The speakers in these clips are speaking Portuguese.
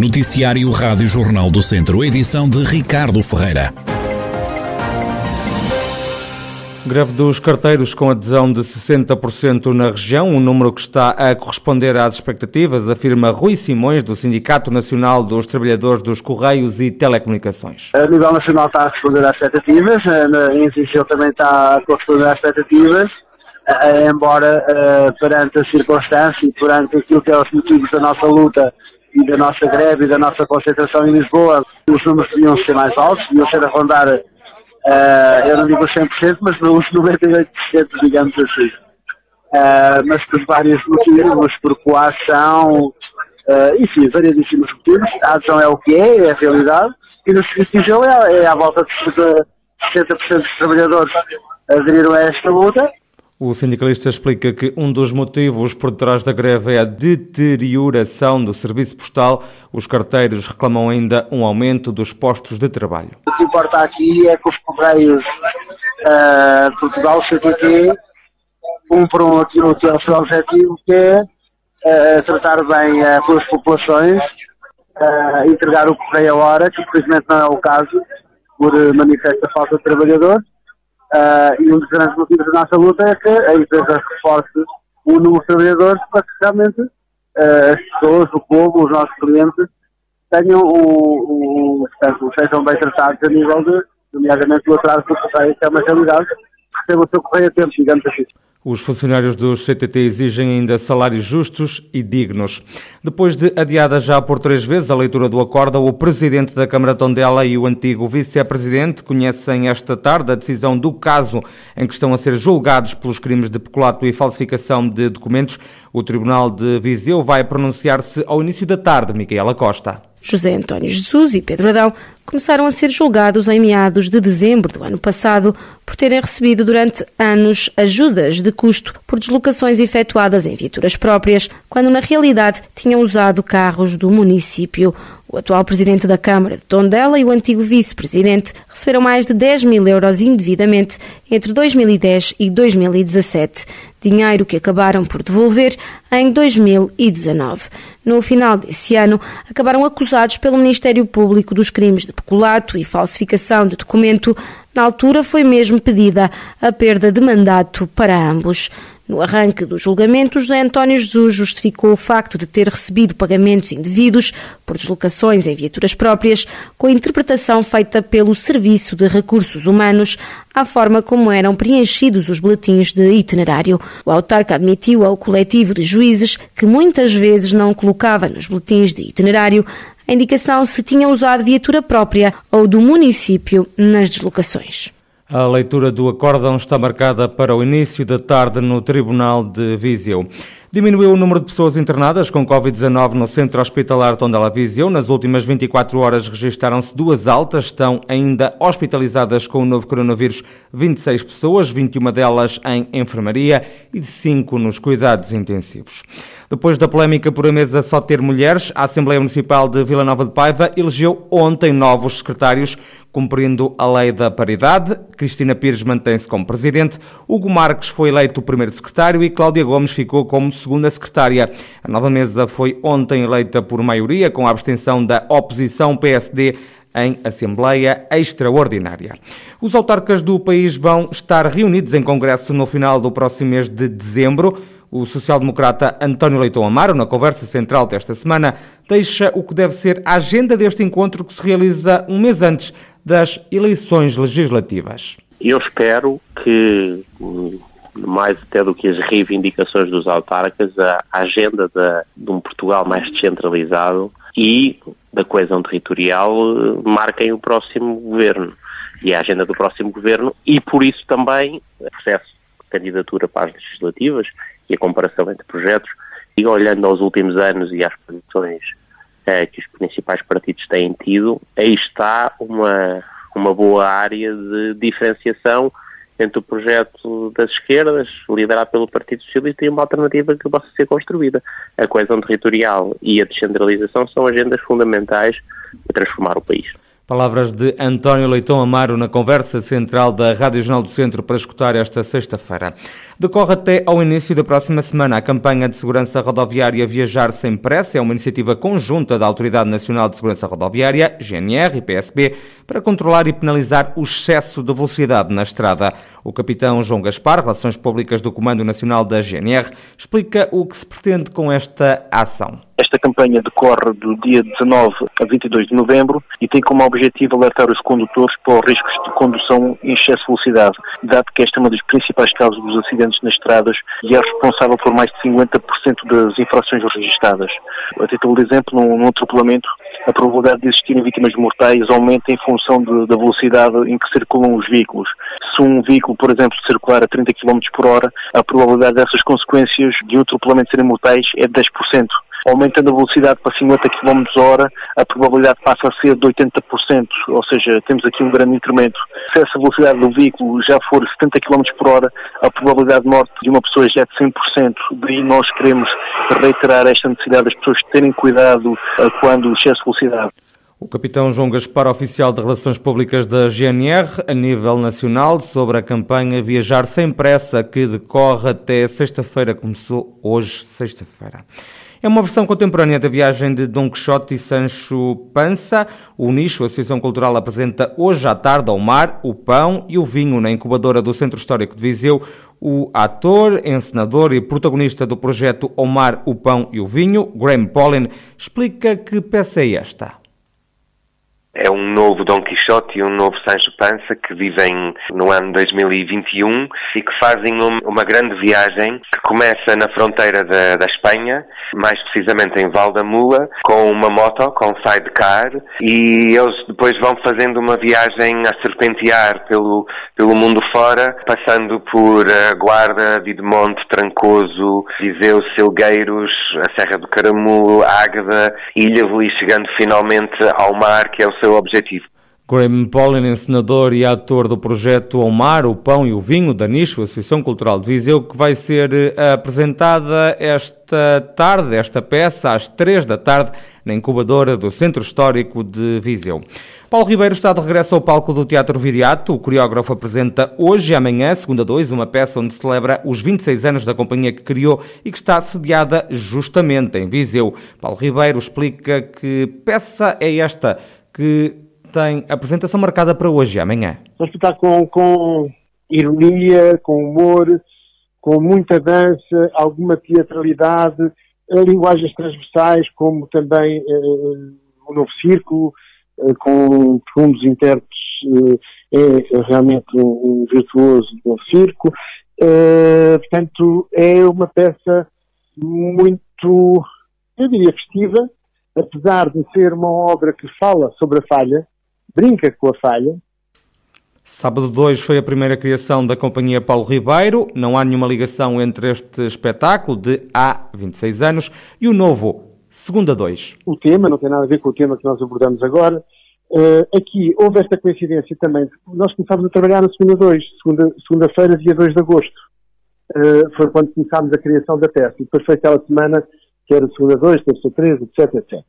Noticiário Rádio Jornal do Centro, edição de Ricardo Ferreira. Greve dos carteiros com adesão de 60% na região, um número que está a corresponder às expectativas, afirma Rui Simões, do Sindicato Nacional dos Trabalhadores dos Correios e Telecomunicações. A nível nacional está a responder às expectativas, em Viseu também está a corresponder às expectativas, embora perante a circunstância e perante aquilo que é os motivos da nossa luta e da nossa greve e da nossa concentração em Lisboa, os números deviam ser mais altos, deviam ser a rondar, uh, eu não digo 100%, mas nos 98%, digamos assim. Uh, mas por vários motivos, por coação, uh, enfim, variedíssimos motivos. A adesão é o que é, é a realidade, e no Serviço é, é à volta de 60% dos trabalhadores aderiram a esta luta, o sindicalista explica que um dos motivos por detrás da greve é a deterioração do serviço postal. Os carteiros reclamam ainda um aumento dos postos de trabalho. O que importa aqui é que os Correios uh, Portugal, CTT, cumpram aquilo que é o seu objetivo, que é uh, tratar bem uh, pelas populações, uh, entregar o correio à hora, que infelizmente não é o caso, por manifesta falta de trabalhadores Uh, e um dos grandes motivos da nossa luta é que a empresa reforce o número de trabalhadores para que realmente uh, as pessoas, o povo, os nossos clientes tenham um, um, portanto, sejam bem tratados a nível de, nomeadamente, o atraso do correio, que é uma realidade, recebam o seu correio a tempo, digamos assim. Os funcionários dos CTT exigem ainda salários justos e dignos. Depois de adiada já por três vezes a leitura do acordo, o presidente da Câmara Tondela e o antigo vice-presidente conhecem esta tarde a decisão do caso em que estão a ser julgados pelos crimes de peculato e falsificação de documentos. O Tribunal de Viseu vai pronunciar-se ao início da tarde, Micaela Costa. José António Jesus e Pedro Adão começaram a ser julgados em meados de dezembro do ano passado por terem recebido durante anos ajudas de custo por deslocações efetuadas em viaturas próprias, quando na realidade tinham usado carros do município. O atual presidente da Câmara de Tondela e o antigo vice-presidente receberam mais de 10 mil euros indevidamente entre 2010 e 2017, dinheiro que acabaram por devolver em 2019. No final desse ano, acabaram acusados pelo Ministério Público dos crimes de peculato e falsificação de documento. Na altura, foi mesmo pedida a perda de mandato para ambos. No arranque do julgamento, José António Jesus justificou o facto de ter recebido pagamentos indevidos por deslocações em viaturas próprias, com a interpretação feita pelo Serviço de Recursos Humanos à forma como eram preenchidos os boletins de itinerário. O autarca admitiu ao coletivo de juízes que muitas vezes não colocava nos boletins de itinerário a indicação se tinham usado viatura própria ou do município nas deslocações. A leitura do acórdão está marcada para o início da tarde no Tribunal de Viseu. Diminuiu o número de pessoas internadas com Covid-19 no Centro Hospitalar Tondela Viseu. Nas últimas 24 horas registaram-se duas altas. Estão ainda hospitalizadas com o novo coronavírus 26 pessoas, 21 delas em enfermaria e 5 nos cuidados intensivos. Depois da polémica por a mesa só ter mulheres, a Assembleia Municipal de Vila Nova de Paiva elegeu ontem novos secretários, cumprindo a lei da paridade. Cristina Pires mantém-se como presidente, Hugo Marques foi eleito o primeiro secretário e Cláudia Gomes ficou como segunda secretária. A nova mesa foi ontem eleita por maioria, com a abstenção da oposição PSD em Assembleia Extraordinária. Os autarcas do país vão estar reunidos em Congresso no final do próximo mês de dezembro. O social-democrata António Leitão Amaro, na conversa central desta semana, deixa o que deve ser a agenda deste encontro que se realiza um mês antes das eleições legislativas. Eu espero que mais até do que as reivindicações dos autarcas, a agenda de, de um Portugal mais descentralizado e da coesão territorial eh, marquem o próximo governo e a agenda do próximo governo e por isso também o processo de candidatura para as legislativas e a comparação entre projetos e olhando aos últimos anos e às posições eh, que os principais partidos têm tido, aí está uma, uma boa área de diferenciação entre o projeto das esquerdas, liderado pelo Partido Socialista, e uma alternativa que possa ser construída. A coesão territorial e a descentralização são agendas fundamentais para transformar o país. Palavras de António Leitão Amaro na conversa central da Rádio Jornal do Centro para escutar esta sexta-feira. Decorre até ao início da próxima semana a campanha de segurança rodoviária Viajar Sem Pressa. É uma iniciativa conjunta da Autoridade Nacional de Segurança Rodoviária, GNR e PSP, para controlar e penalizar o excesso de velocidade na estrada. O capitão João Gaspar, Relações Públicas do Comando Nacional da GNR, explica o que se pretende com esta ação. Esta campanha decorre do dia 19 a 22 de novembro e tem como objetivo alertar os condutores para os riscos de condução em excesso de velocidade, dado que esta é uma das principais causas dos acidentes nas estradas e é responsável por mais de 50% das infrações registradas. A título de exemplo, num, num atropelamento, a probabilidade de existirem vítimas mortais aumenta em função de, da velocidade em que circulam os veículos. Se um veículo, por exemplo, circular a 30 km por hora, a probabilidade dessas consequências de um atropelamento serem mortais é de 10% aumentando a velocidade para 50 km hora, a probabilidade passa a ser de 80%, ou seja, temos aqui um grande incremento. Se essa velocidade do veículo já for 70 km por hora, a probabilidade de morte de uma pessoa já é de 100%. Daí nós queremos reiterar esta necessidade das pessoas terem cuidado quando excesso de velocidade. O capitão João Gaspar, oficial de Relações Públicas da GNR, a nível nacional, sobre a campanha Viajar Sem Pressa, que decorre até sexta-feira, começou hoje, sexta-feira. É uma versão contemporânea da viagem de Dom Quixote e Sancho Panza. O Nicho, a Associação Cultural, apresenta hoje à tarde ao mar o pão e o vinho na incubadora do Centro Histórico de Viseu. O ator, encenador e protagonista do projeto O Mar, o Pão e o Vinho, Graham Pollin, explica que peça é esta é um novo Dom Quixote e um novo Sancho Panza que vivem no ano 2021 e que fazem uma grande viagem que começa na fronteira da, da Espanha, mais precisamente em Valdamula, com uma moto, com sidecar, e eles depois vão fazendo uma viagem a serpentear pelo, pelo mundo fora, passando por a Guarda, Videmonte, Trancoso, Viseu, Silgueiros, a Serra do Caramulo, Águeda, Ilha e chegando finalmente ao mar, que é o seu objetivo. Graham Paulin, encenador e ator do projeto O Mar, o Pão e o Vinho da Nicho, Associação Cultural de Viseu, que vai ser eh, apresentada esta tarde, esta peça, às três da tarde, na incubadora do Centro Histórico de Viseu. Paulo Ribeiro está de regresso ao palco do Teatro Viriato. O coreógrafo apresenta hoje e amanhã, segunda dois, uma peça onde celebra os 26 anos da companhia que criou e que está sediada justamente em Viseu. Paulo Ribeiro explica que peça é esta que tem apresentação marcada para hoje e amanhã. Vamos estar com, com ironia, com humor, com muita dança, alguma teatralidade, linguagens transversais, como também uh, o novo círculo, com, um dos intérpretes uh, é realmente um virtuoso do novo circo. portanto, é uma peça muito, eu diria, festiva, apesar de ser uma obra que fala sobre a falha, brinca com a falha. Sábado 2 foi a primeira criação da Companhia Paulo Ribeiro. Não há nenhuma ligação entre este espetáculo de há 26 anos e o novo Segunda 2. O tema não tem nada a ver com o tema que nós abordamos agora. Uh, aqui houve esta coincidência também. Nós começámos a trabalhar na Segunda 2, segunda-feira, dia 2 de agosto. Uh, foi quando começámos a criação da peça. E depois foi aquela semana que era segunda 2, terça 3, etc, etc.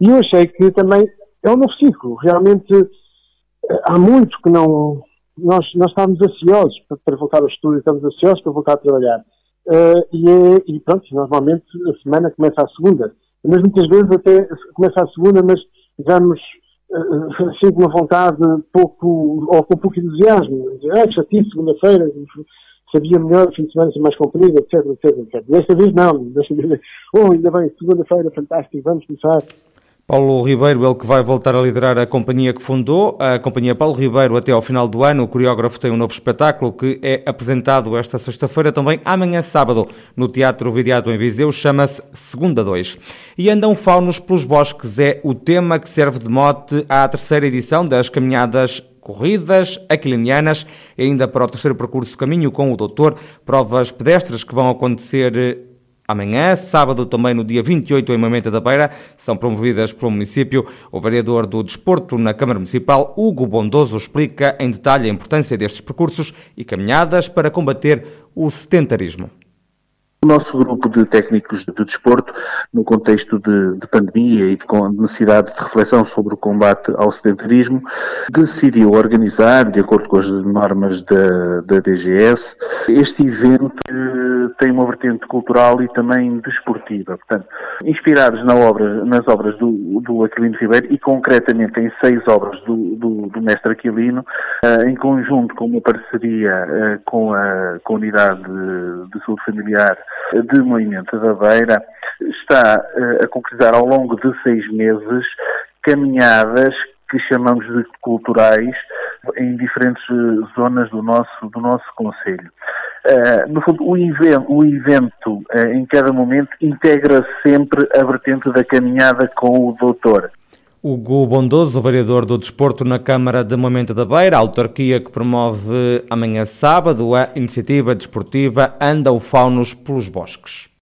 E eu achei que também é um novo ciclo. Realmente eh, há muito que não. Nós, nós estávamos ansiosos para, voltar ao estúdio, estamos ansiosos para voltar a trabalhar. Uh, e, é, e pronto, normalmente a semana começa a segunda. Mas muitas vezes até começa a segunda, mas vamos uh, assim com uma vontade pouco, ou com pouco entusiasmo. Ah, chatice, segunda-feira, sabia melhor, fim de semana ser mais comprido, etc, etc, etc. Desta vez não, desta vez, oh, ainda bem, segunda-feira, fantástico, vamos começar. Paulo Ribeiro, ele que vai voltar a liderar a companhia que fundou, a companhia Paulo Ribeiro até ao final do ano. O coreógrafo tem um novo espetáculo que é apresentado esta sexta-feira, também amanhã sábado, no Teatro Viriato em Viseu, chama-se Segunda 2. E andam faunos pelos bosques é o tema que serve de mote à terceira edição das caminhadas corridas aquilinianas, ainda para o terceiro percurso caminho com o doutor, provas pedestres que vão acontecer Amanhã, sábado, também no dia 28, em Mamenta da Beira, são promovidas pelo município. O vereador do Desporto na Câmara Municipal, Hugo Bondoso, explica em detalhe a importância destes percursos e caminhadas para combater o sedentarismo. O nosso grupo de técnicos de desporto, no contexto de, de pandemia e de necessidade de reflexão sobre o combate ao sedentarismo, decidiu organizar, de acordo com as normas da, da DGS, este evento que tem uma vertente cultural e também desportiva. Portanto, inspirados na obra, nas obras do, do Aquilino Ribeiro e concretamente em seis obras do, do, do mestre Aquilino, uh, em conjunto com uma parceria uh, com, a, com a Unidade de, de Saúde Familiar de Moimento da Beira está uh, a concretizar ao longo de seis meses caminhadas que chamamos de culturais em diferentes eh, zonas do nosso, do nosso Conselho. Uh, no fundo, o evento, o evento em cada momento integra sempre a vertente da caminhada com o doutor. Hugo Bondoso, vereador do Desporto na Câmara de Momento da Beira, a autarquia que promove amanhã sábado a iniciativa desportiva Anda o Faunos pelos Bosques.